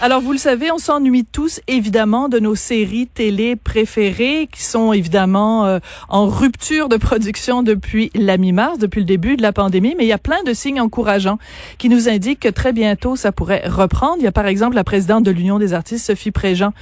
Alors, vous le savez, on s'ennuie tous, évidemment, de nos séries télé préférées qui sont évidemment euh, en rupture de production depuis la mi-mars, depuis le début de la pandémie. Mais il y a plein de signes encourageants qui nous indiquent que très bientôt, ça pourrait reprendre. Il y a par exemple la présidente de l'Union des artistes, Sophie Préjean,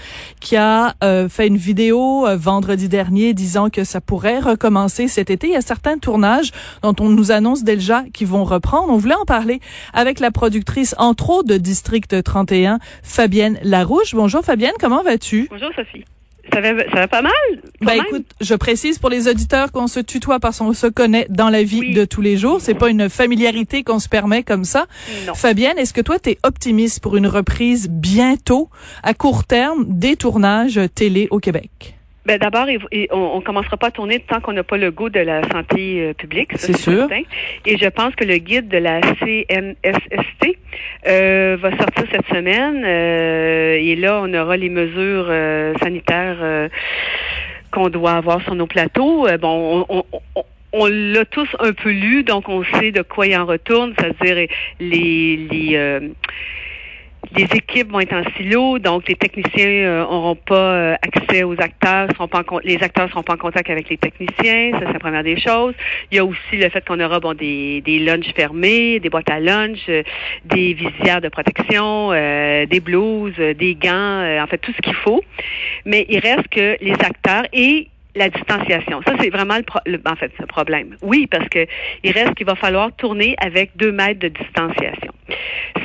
qui a euh, fait une vidéo euh, vendredi dernier disant que ça pourrait recommencer cet été. Il y a certains tournages dont on nous annonce déjà qu'ils vont reprendre. On voulait en parler avec la productrice, entre autres, de District 31, Fabienne Larouche. Bonjour Fabienne, comment vas-tu? Bonjour Sophie. Ça va, ça va pas mal? Ben écoute, je précise pour les auditeurs qu'on se tutoie parce qu'on se connaît dans la vie de tous les jours. C'est pas une familiarité qu'on se permet comme ça. Non. Fabienne, est-ce que toi, tu es optimiste pour une reprise bientôt, à court terme, des tournages télé au Québec? Ben d'abord, on, on commencera pas à tourner tant qu'on n'a pas le goût de la santé euh, publique. ça, C'est sûr. certain. Et je pense que le guide de la CNSST euh, va sortir cette semaine. euh, et là, on aura les mesures euh, sanitaires euh, qu'on doit avoir sur nos plateaux. Euh, bon, on, on- on- on l'a tous un peu lu, donc on sait de quoi il en retourne, c'est-à-dire les les euh, les équipes vont être en silo, donc les techniciens euh, auront pas euh, accès aux acteurs, les acteurs seront pas en contact avec les techniciens, ça c'est la première des choses. Il y a aussi le fait qu'on aura bon des des lunchs fermés, des boîtes à lunch, euh, des visières de protection, euh, des blouses, euh, des gants, euh, en fait tout ce qu'il faut. Mais il reste que les acteurs et la distanciation. Ça, c'est vraiment le, pro- le- en fait, le problème. Oui, parce que il reste qu'il va falloir tourner avec deux mètres de distanciation.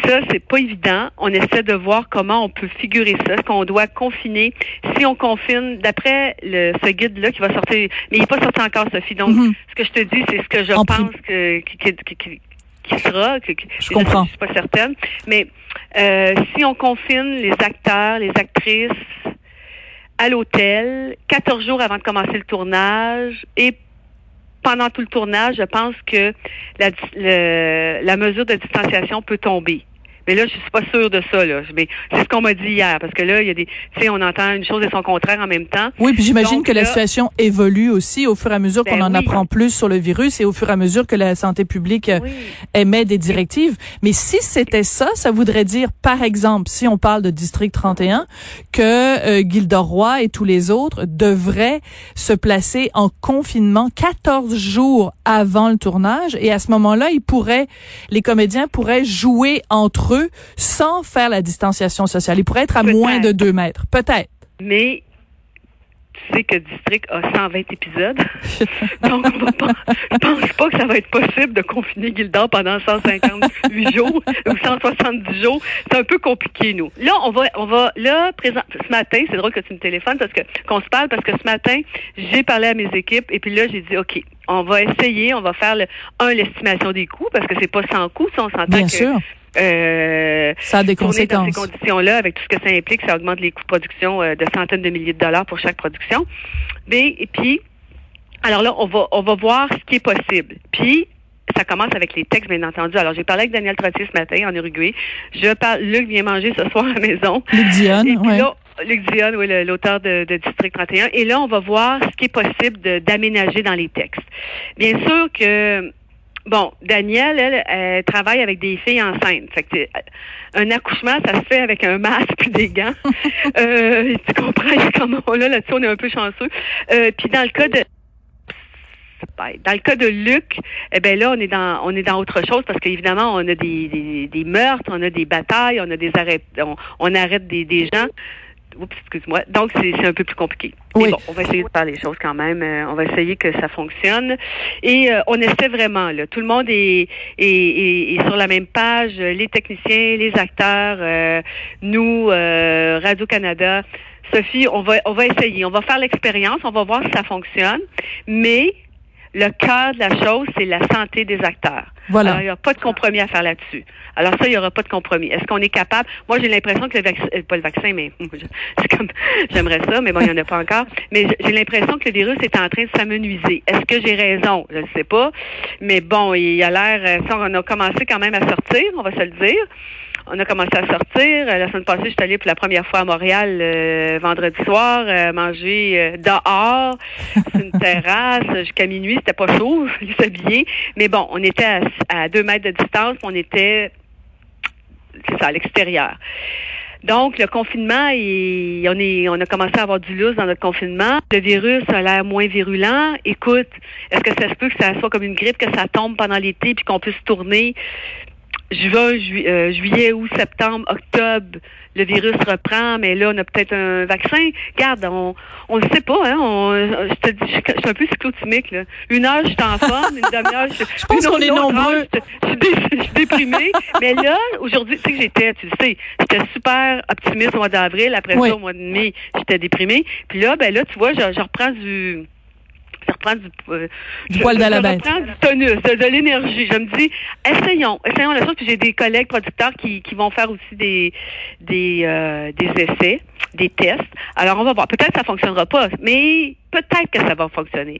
Ça, c'est pas évident. On essaie de voir comment on peut figurer ça. Est-ce qu'on doit confiner? Si on confine, d'après le, ce guide-là qui va sortir, mais il n'est pas sorti encore, Sophie. Donc, Mhm. ce que je te dis, c'est ce que je En pense que, qui, qui, qui- qui- qui sera. que- que- Je comprends. Je suis pas certaine. Mais euh, si on confine les acteurs, les actrices à l'hôtel, 14 jours avant de commencer le tournage et pendant tout le tournage, je pense que la, le- la mesure de distanciation peut tomber. Mais là, je suis pas sûre de ça. Là. Mais c'est ce qu'on m'a dit hier, parce que là, il y a des, tu sais, on entend une chose et son contraire en même temps. Oui, puis j'imagine que la situation évolue aussi au fur et à mesure qu'on Ben en oui. apprend plus sur le virus et au fur et à mesure que la santé publique euh, Oui. émet des directives. Mais si c'était ça, ça voudrait dire, par exemple, si on parle de District 31, que euh, Gilda Roy et tous les autres devraient se placer en confinement 14 jours avant le tournage et à ce moment-là, ils pourraient, les comédiens pourraient jouer entre eux sans faire la distanciation sociale. Ils pourraient être à moins de deux mètres. Peut-être. Mais tu sais que District a 120 épisodes. Donc, on va pas, je pense pas que ça va être possible de confiner Gildor pendant 158 jours ou 170 jours. C'est un peu compliqué, nous. Là, on va, on va, là, présent, ce matin, c'est drôle que tu me téléphones parce que, qu'on se parle parce que ce matin, j'ai parlé à mes équipes et puis là, j'ai dit, OK, on va essayer, on va faire le, un, l'estimation des coûts parce que c'est pas sans coût, ça, on s'entend Bien que, sûr. Euh, Ça a des tourner dans ces conséquences. conditions-là, avec tout ce que ça implique, ça augmente les coûts de production euh, de centaines de milliers de dollars pour chaque production. Mais et puis, alors là, on va on va voir ce qui est possible. Puis ça commence avec les textes, bien entendu. Alors, j'ai parlé avec Daniel Trottier ce matin en Uruguay. Je parle, Luc vient manger ce soir à la maison. Luc Dionne, Et puis ouais. là, Luc Dionne, oui, l'auteur de, de District 31. Et là, on va voir ce qui est possible d'aménager dans les textes. Bien sûr que, bon, Danielle, elle, elle travaille avec des filles enceintes. Fait que euh, un accouchement, ça se fait avec un masque puis des gants. euh, tu comprends comment là, là-dessus, on est un peu chanceux. Euh, puis dans le cas de dans le cas de Luc, eh ben là, on est dans on est dans autre chose parce qu'évidemment, on a des, des, des meurtres, on a des batailles, on a des arrêts, on, on arrête des, des gens. Oups, excuse-moi. Donc, c'est un peu plus compliqué. Oui. Mais bon, on va essayer de faire les choses quand même. Euh, on va essayer que ça fonctionne. Et euh, on essaie vraiment, là. Tout le monde est, est, est- est sur la même page. Les techniciens, les acteurs, euh, nous, euh, Radio-Canada. Sophie, on va, on va essayer. On va faire l'expérience. On va voir si ça fonctionne. Mais le cœur de la chose, c'est la santé des acteurs. Voilà. Alors, il n'y a pas de compromis à faire là-dessus. Alors ça, il n'y aura pas de compromis. Est-ce qu'on est capable? Moi, j'ai l'impression que le vaccin, euh, pas le vaccin, mais c'est comme, j'aimerais ça, mais bon, il n'y en a pas encore. Mais j'ai l'impression que le virus est en train de s'amenuiser. Est-ce que j'ai raison? Je ne sais pas. Mais bon, il a l'air, euh, ça, on a commencé quand même à sortir, on va se le dire. On a commencé à sortir. Euh, La semaine passée, je suis allée pour la première fois à Montréal euh, vendredi soir, euh, manger euh, dehors, sur une terrasse, jusqu'à minuit. C'était pas chaud, il fallait s'habiller. Mais bon, on était à, à deux mètres de distance, on était, c'est ça, à l'extérieur. Donc, le confinement, il- on, est, on a commencé à avoir du lousse dans notre confinement. Le virus a l'air moins virulent. Écoute, est-ce que ça se peut que ça soit comme une grippe, que ça tombe pendant l'été puis qu'on puisse tourner? Juin, ju- euh, juillet, août, septembre, octobre, le virus reprend, mais là, on a peut-être un vaccin. Garde, on on ne sait pas, hein. On, je te dis, je, suis- je suis un peu cyclotimique, là. Une heure, je suis en forme, une demi-heure, je, Je pense qu'on est nombreux. heure, Je, suis dé- je suis déprimée. mais là, aujourd'hui, tu sais que j'étais, tu le sais, j'étais super optimiste au mois d'avril. Après Oui. ça, au mois de mai, j'étais déprimée. Puis là, ben là, tu vois, je, je reprends du je reprends du, euh, Du poil de la bête. reprends du tonus, de, de l'énergie. Je me dis, essayons, essayons la chose. Puis j'ai des collègues producteurs qui, qui vont faire aussi des des euh, des essais, des tests. Alors on va voir. Peut-être que ça fonctionnera pas, mais peut-être que ça va fonctionner.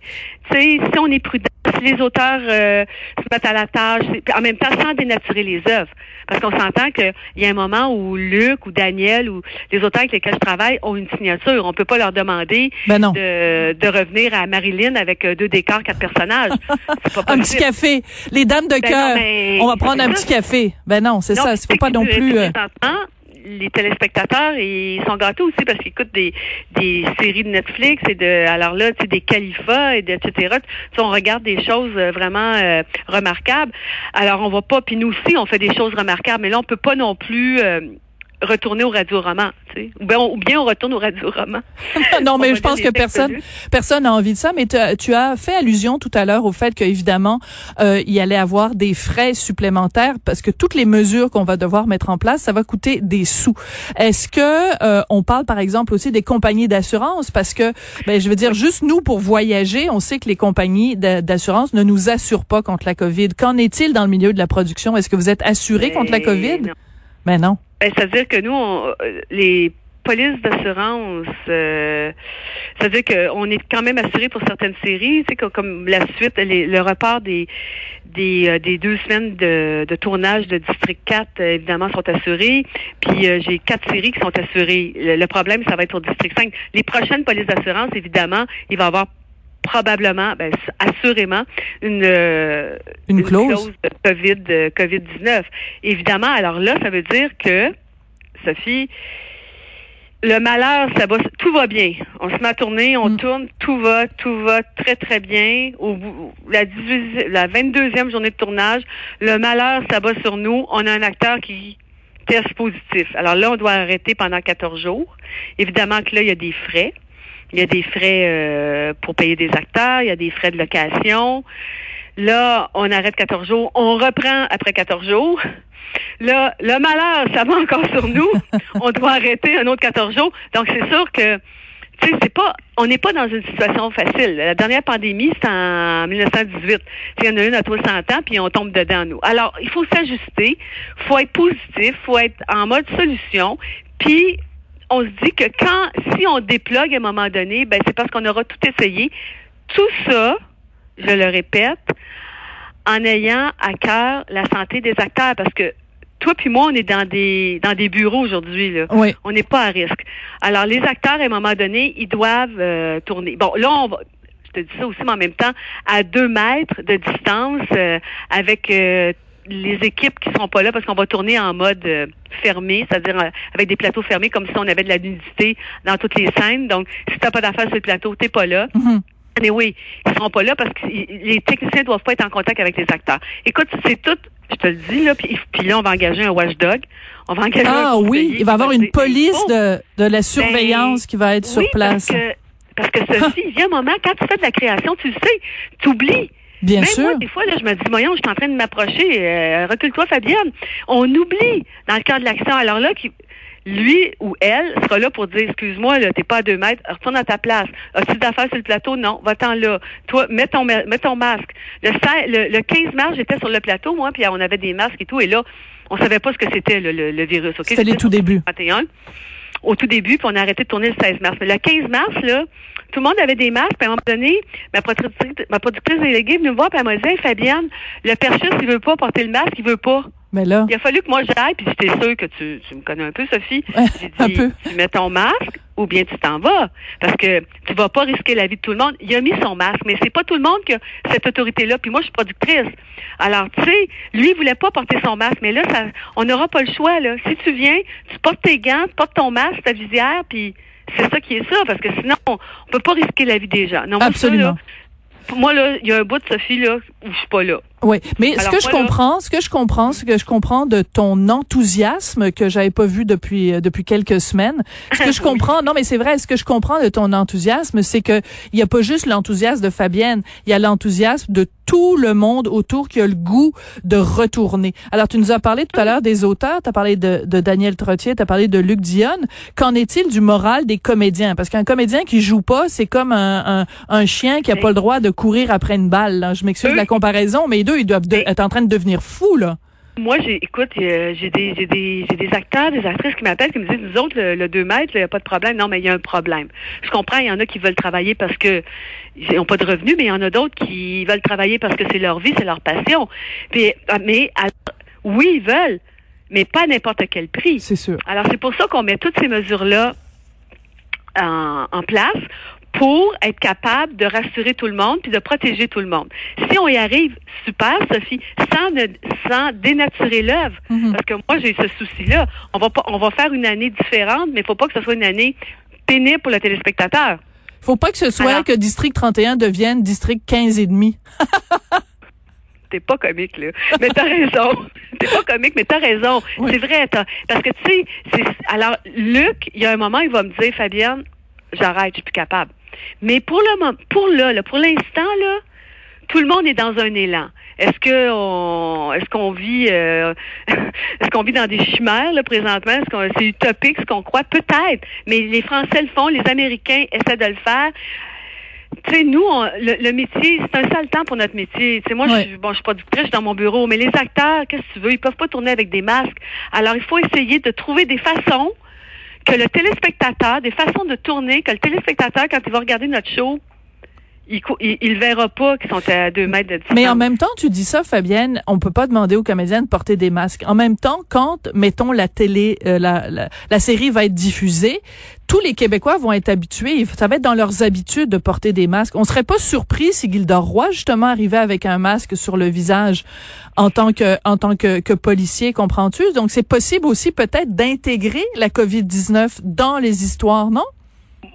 Tu sais, si on est prudent, si les auteurs euh, se mettent à la tâche, en même temps sans dénaturer les œuvres, parce qu'on s'entend qu'il y a un moment où Luc ou Daniel ou les auteurs avec lesquels je travaille ont une signature. On peut pas leur demander Ben non. de, de revenir à Marilyn avec euh, deux décors, quatre personnages. Pas Un petit café. Les dames de Ben cœur. mais On va prendre un petit café. Ben non, c'est ça. Il faut pas non plus. euh, les téléspectateurs, ils sont gâtés aussi parce qu'ils écoutent des, des séries de Netflix et de alors là, tu sais, des califas et de, etc. On regarde des choses euh, vraiment euh, remarquables. Alors on va pas, puis nous aussi, on fait des choses remarquables, mais là, on peut pas non plus euh, retourner au radio-roman, tu sais. Ou bien, on, ou bien on retourne au radio-roman. non, On mais je pense que personne, personne n'a envie de ça. Mais tu as, tu as fait allusion tout à l'heure au fait qu'évidemment, euh, il y allait avoir des frais supplémentaires parce que toutes les mesures qu'on va devoir mettre en place, ça va coûter des sous. Est-ce que euh, on parle par exemple aussi des compagnies d'assurance? Parce que, ben, je veux dire, juste nous pour voyager, on sait que les compagnies d'a- d'assurance ne nous assurent pas contre la COVID. Qu'en est-il dans le milieu de la production? Est-ce que vous êtes assuré contre la COVID? non. Ben non. Ben, c'est-à-dire que nous, on- euh, les polices d'assurance, euh, c'est-à-dire qu'on est quand même assuré pour certaines séries, tu sais, comme, la suite, les- le report des des, euh, des deux semaines de, de tournage de District 4, euh, évidemment, sont assurés. Puis euh, j'ai quatre séries qui sont assurées. Le, le problème, ça va être pour District 5. Les prochaines polices d'assurance, évidemment, il va y avoir probablement, ben, assurément, une, euh, Une clause? de COVID, euh, COVID-19. Évidemment, alors là, ça veut dire que, Sophie, le malheur, ça va, tout va bien. On se met à tourner, on Mm. tourne, tout va, tout va très, très bien. Au bout, la, 18, la 22e journée de tournage, le malheur, ça va sur nous. On a un acteur qui teste positif. Alors là, on doit arrêter pendant 14 jours. Évidemment que là, il y a des frais. Il y a des frais euh, pour payer des acteurs, il y a des frais de location. Là, on arrête 14 jours, on reprend après 14 jours. Là, le malheur, ça va encore sur nous. on doit arrêter un autre 14 jours. Donc, c'est sûr que, tu sais, c'est pas, on n'est pas dans une situation facile. La dernière pandémie, c'est en 1918. Tu sais, Il y en a une à 300 ans, puis on tombe dedans, nous. Alors, il faut s'ajuster, faut être positif, faut être en mode solution, puis on se dit que quand, si on déplogue à un moment donné, ben, c'est parce qu'on aura tout essayé. Tout ça, je le répète, en ayant à cœur la santé des acteurs, parce que toi puis moi, on est dans des dans des bureaux aujourd'hui là. Oui. On n'est pas à risque. Alors les acteurs, à un moment donné, ils doivent euh, tourner. Bon, là, on va. Je te dis ça aussi, mais en même temps, à deux mètres de distance, euh, avec euh, les équipes qui seront pas là, parce qu'on va tourner en mode euh, fermé, c'est-à-dire euh, avec des plateaux fermés, comme si on avait de la nudité dans toutes les scènes. Donc, si t'as pas d'affaires sur le plateau, t'es pas là. Mhm. Mais oui, ils seront pas là parce que les techniciens doivent pas être en contact avec les acteurs. Écoute, c'est tout, je te le dis, là, puis, puis là, on va engager un watchdog. On va engager un Ah oui, il va y avoir une police de, de la surveillance qui va être sur place. Parce que, parce que Sophie, il y a un moment, quand tu fais de la création, tu le sais, tu oublies. Bien Même sûr. moi, des fois, là, je me dis, voyons, je suis en train de m'approcher. euh, Recule-toi, Fabienne. On oublie dans le cadre de l'action. Alors là, qui, lui ou elle sera là pour dire excuse-moi là t'es pas à deux mètres retourne à ta place as-tu d'affaires sur le plateau? Non va-t'en là toi mets ton mets ton masque le, 16 le, le 15 mars j'étais sur le plateau moi puis on avait des masques et tout et là on savait pas ce que c'était le, le, le virus ok? C'était les tout débuts. 21 au tout début, puis on a arrêté de tourner le 16 mars. Mais le 15 mars, là, tout le monde avait des masques, puis à un moment donné, ma productrice, ma productrice déléguée venue me voir, puis elle m'a dit, Hey, Fabienne, le perchus, il veut pas porter le masque, il veut pas. Mais là, Il a fallu que moi j'aille, puis j'étais sûre que tu, tu me connais un peu, Sophie. J'ai dit, un peu. tu mets ton masque ou bien tu t'en vas. Parce que tu vas pas risquer la vie de tout le monde. Il a mis son masque, mais c'est pas tout le monde qui a cette autorité-là. Puis moi, je suis productrice. Alors, tu sais, lui, il voulait pas porter son masque, mais là, ça, on n'aura pas le choix, là. Si tu viens, tu portes tes gants, tu portes ton masque, ta visière, puis c'est ça qui est ça, parce que sinon, on, on peut pas risquer la vie des gens. Non, moi, ça, Absolument. là, pour moi, là, il y a un bout de Sophie, là, où je suis pas là. Oui, mais ce que je là- comprends, ce que je comprends, ce que je comprends de ton enthousiasme que j'avais pas vu depuis euh, depuis quelques semaines. Ce que je comprends, non mais c'est vrai, ce que je comprends de ton enthousiasme, c'est que il y a pas juste l'enthousiasme de Fabienne, il y a l'enthousiasme de tout le monde autour qui a le goût de retourner. Alors tu nous as parlé tout à l'heure des auteurs, tu as parlé de, de Daniel Trottier, tu as parlé de Luc Dionne. Qu'en est-il du moral des comédiens? Parce qu'un comédien qui joue pas, c'est comme un, un, un chien qui a pas le droit de courir après une balle. là. Je m'excuse de la comparaison, mais les deux ils doivent de- être en train de devenir fous là. Moi, j'ai, écoute, euh, j'ai des, j'ai des, j'ai des acteurs, des actrices qui m'appellent, qui me disent, nous autres, le, le 2 mètres, il n'y a pas de problème. Non, mais il y a un problème. Je comprends, il y en a qui veulent travailler parce que ils n'ont pas de revenus, mais il y en a d'autres qui veulent travailler parce que c'est leur vie, c'est leur passion. Puis, ah, mais alors, oui, ils veulent, mais pas à n'importe quel prix. C'est sûr. Alors, c'est pour ça qu'on met toutes ces mesures-là en, en place pour être capable de rassurer tout le monde puis de protéger tout le monde. Si on y arrive, super, Sophie, sans, ne- sans dénaturer l'œuvre, Mhm. parce que moi, j'ai ce souci-là. On va pas, on va faire une année différente, mais il faut pas que ce soit une année pénible pour le téléspectateur. Faut pas que ce soit Alors- que district 31 devienne district 15 et demi. T'es pas comique, là. Mais t'as raison. T'es pas comique, mais t'as raison. Oui. C'est vrai, parce que tu sais, alors, Luc, il y a un moment, il va me dire, Fabienne, j'arrête, je suis plus capable. Mais pour le moment, pour là, là, pour l'instant, là, tout le monde est dans un élan. Est-ce que on, est-ce qu'on vit, euh, est-ce qu'on vit dans des chimères là présentement? Est-ce qu'on c'est utopique ce qu'on croit? Peut-être, mais les Français le font, les Américains essaient de le faire. Tu sais, nous, on- le, le métier, c'est un sale temps pour notre métier. Tu sais, moi, Ouais. je, suis- bon, je suis productrice, je suis dans mon bureau, mais les acteurs, qu'est-ce que tu veux? Ils peuvent pas tourner avec des masques. Alors, il faut essayer de trouver des façons que le téléspectateur, des façons de tourner, que le téléspectateur, quand il va regarder notre show, il, il, il verra pas qu'ils sont à deux mètres de distance. Mais en même temps, tu dis ça, Fabienne, on peut pas demander aux comédiens de porter des masques. En même temps, quand, mettons, la télé, euh, la, la série va être diffusée, tous les Québécois vont être habitués, ça va être dans leurs habitudes de porter des masques. On serait pas surpris si Gildor Roy, justement, arrivait avec un masque sur le visage en tant que, en tant que, policier, comprends-tu? Donc, c'est possible aussi peut-être d'intégrer la COVID-19 dans les histoires, non?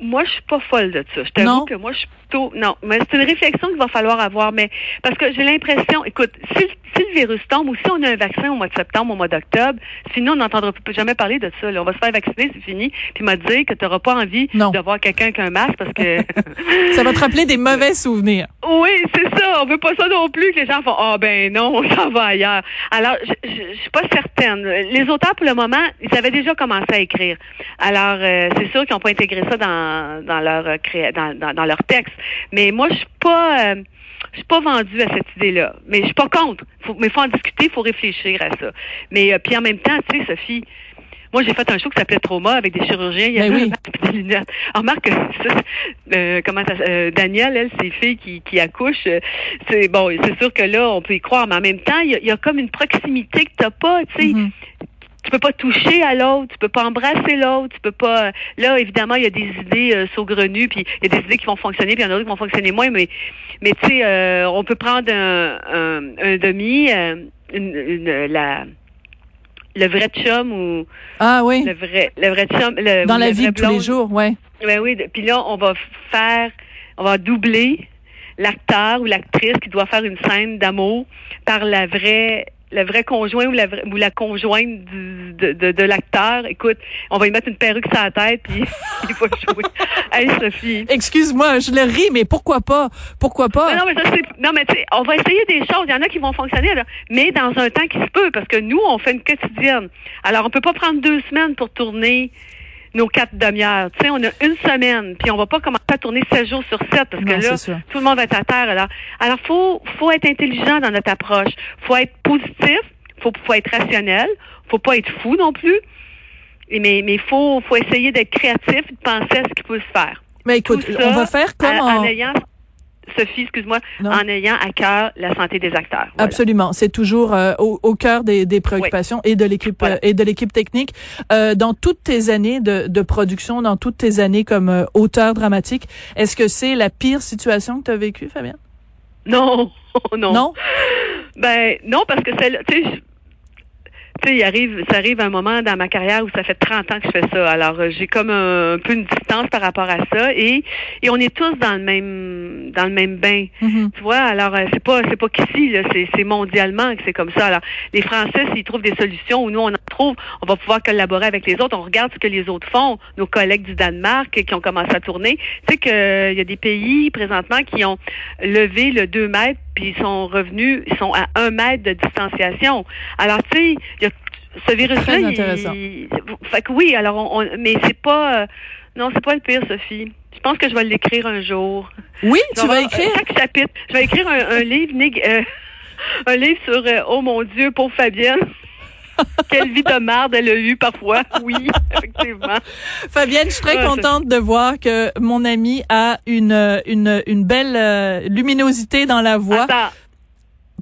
Moi, je suis pas folle de ça. Je t'avoue que moi, je suis plutôt... Non, mais c'est une réflexion qu'il va falloir avoir. Mais parce que j'ai l'impression... Écoute, si, le- si le virus tombe ou si on a un vaccin au mois de septembre, au mois d'octobre, sinon on n'entendra plus jamais parler de ça. là. On va se faire vacciner, c'est fini. Puis m'a dit que tu n'auras pas envie Non. de voir quelqu'un avec un masque parce que... Ça va te rappeler des mauvais souvenirs. Oui, c'est ça. On veut pas ça non plus que les gens font Ah ben non, on s'en va ailleurs. Alors, je, je, je suis pas certaine. Les auteurs, pour le moment, ils avaient déjà commencé à écrire. Alors, euh, c'est sûr qu'ils n'ont pas intégré ça dans, dans leur euh, dans, dans, dans leur texte. Mais moi, je suis pas. euh, je suis pas vendue à cette idée-là, mais je suis pas contre. Faut, mais faut en discuter, faut réfléchir à ça. Mais euh, puis en même temps, tu sais, Sophie, moi j'ai fait un show qui s'appelait Trauma avec des chirurgiens, il y Ben avait oui. des lunettes. Alors, remarque que ça, euh, comment ça, euh, Daniel, elle, ses filles qui, qui accouchent, euh, c'est bon, c'est sûr que là, on peut y croire, mais en même temps, il y a, il y a comme une proximité que t'as pas, tu sais. Mhm. Tu peux pas toucher à l'autre, tu peux pas embrasser l'autre, tu peux pas. Là, évidemment, il y a des idées euh, saugrenues, puis il y a des idées qui vont fonctionner, puis il y en a d'autres qui vont fonctionner moins. Mais, mais tu sais, euh, on peut prendre un, un, un demi, euh, une, une- la, le vrai chum ou Ah oui. le vrai, le vrai chum, le, Dans la le vie de tous les jours, ouais. Ben oui, puis là, on va faire, on va doubler l'acteur ou l'actrice qui doit faire une scène d'amour par la vraie le vrai conjoint ou la, vraie- ou la conjointe du, de, de, de l'acteur, écoute, on va lui mettre une perruque sur la tête puis il va jouer. Hey Sophie. Excuse-moi, je le ris, mais pourquoi pas? Pourquoi pas? Mais non, mais ça, c'est- non, mais tu sais, on va essayer des choses. Il y en a qui vont fonctionner, là, mais dans un temps qui se peut, parce que nous, on fait une quotidienne. Alors, on peut pas prendre deux semaines pour tourner nos quatre demi-heures. Tu sais, on a une semaine, puis on va pas commencer à tourner sept jours sur sept, parce Non, que là, tout le monde va être à terre. Alors, alors faut, faut être intelligent dans notre approche. Faut être positif. Faut, faut être rationnel. Faut pas être fou non plus. Mais, mais faut, faut essayer d'être créatif, et de penser à ce qui peut se faire. Mais écoute, on va faire comme en, en... en ayant, Sophie, excuse-moi, en ayant à cœur la santé des acteurs. Voilà. Absolument, c'est toujours euh, au, au cœur des, des préoccupations et de l'équipe Voilà. euh, et de l'équipe technique. Euh, dans toutes tes années de, de production, dans toutes tes années comme euh, auteur dramatique, est-ce que c'est la pire situation que tu as vécue, Fabien Non, non. Non? Ben non, parce que c'est tu sais, tu sais, il arrive, ça arrive un moment dans ma carrière où ça fait 30 ans que je fais ça. Alors euh, j'ai comme un, un peu une distance par rapport à ça et et on est tous dans le même dans le même bain. Mhm. Tu vois, alors euh, c'est pas c'est pas qu'ici là, c'est mondialement que c'est comme ça. Alors les Français s'ils trouvent des solutions ou nous on en trouve, on va pouvoir collaborer avec les autres. On regarde ce que les autres font. Nos collègues du Danemark qui ont commencé à tourner. Tu sais que euh, y a des pays présentement qui ont levé le 2 mètres puis ils sont revenus, ils sont à 1 mètre de distanciation. Alors tu sais, il y a ce virus-là, il- fait que oui, alors on, on- mais c'est pas euh, non, c'est pas le pire, Sophie. Je pense que je vais l'écrire un jour. Oui, tu vas avoir, écrire. Chaque chapitre. Je vais écrire un, un livre, euh, un livre sur euh, Oh mon Dieu, pauvre Fabienne. Quelle vie de merde elle a eu parfois. Oui, effectivement. Fabienne, je suis très contente de voir que mon ami a une une une belle euh, luminosité dans la voix. Attends.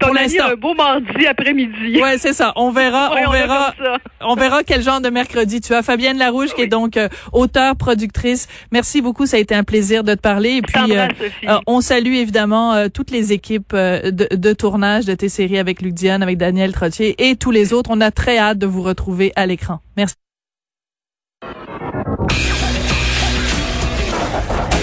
Pour l'instant. un beau mardi après-midi. Ouais, c'est ça. On verra, Ouais, on verra. On verra quel genre de mercredi tu as. Fabienne Larouche, qui est donc euh, auteure, productrice. Merci beaucoup. Ça a été un plaisir de te parler. Et puis, euh, euh, on salue évidemment euh, toutes les équipes de, de tournage de tes séries avec Luc Diane, avec Daniel Trottier et tous les autres. On a très hâte de vous retrouver à l'écran. Merci.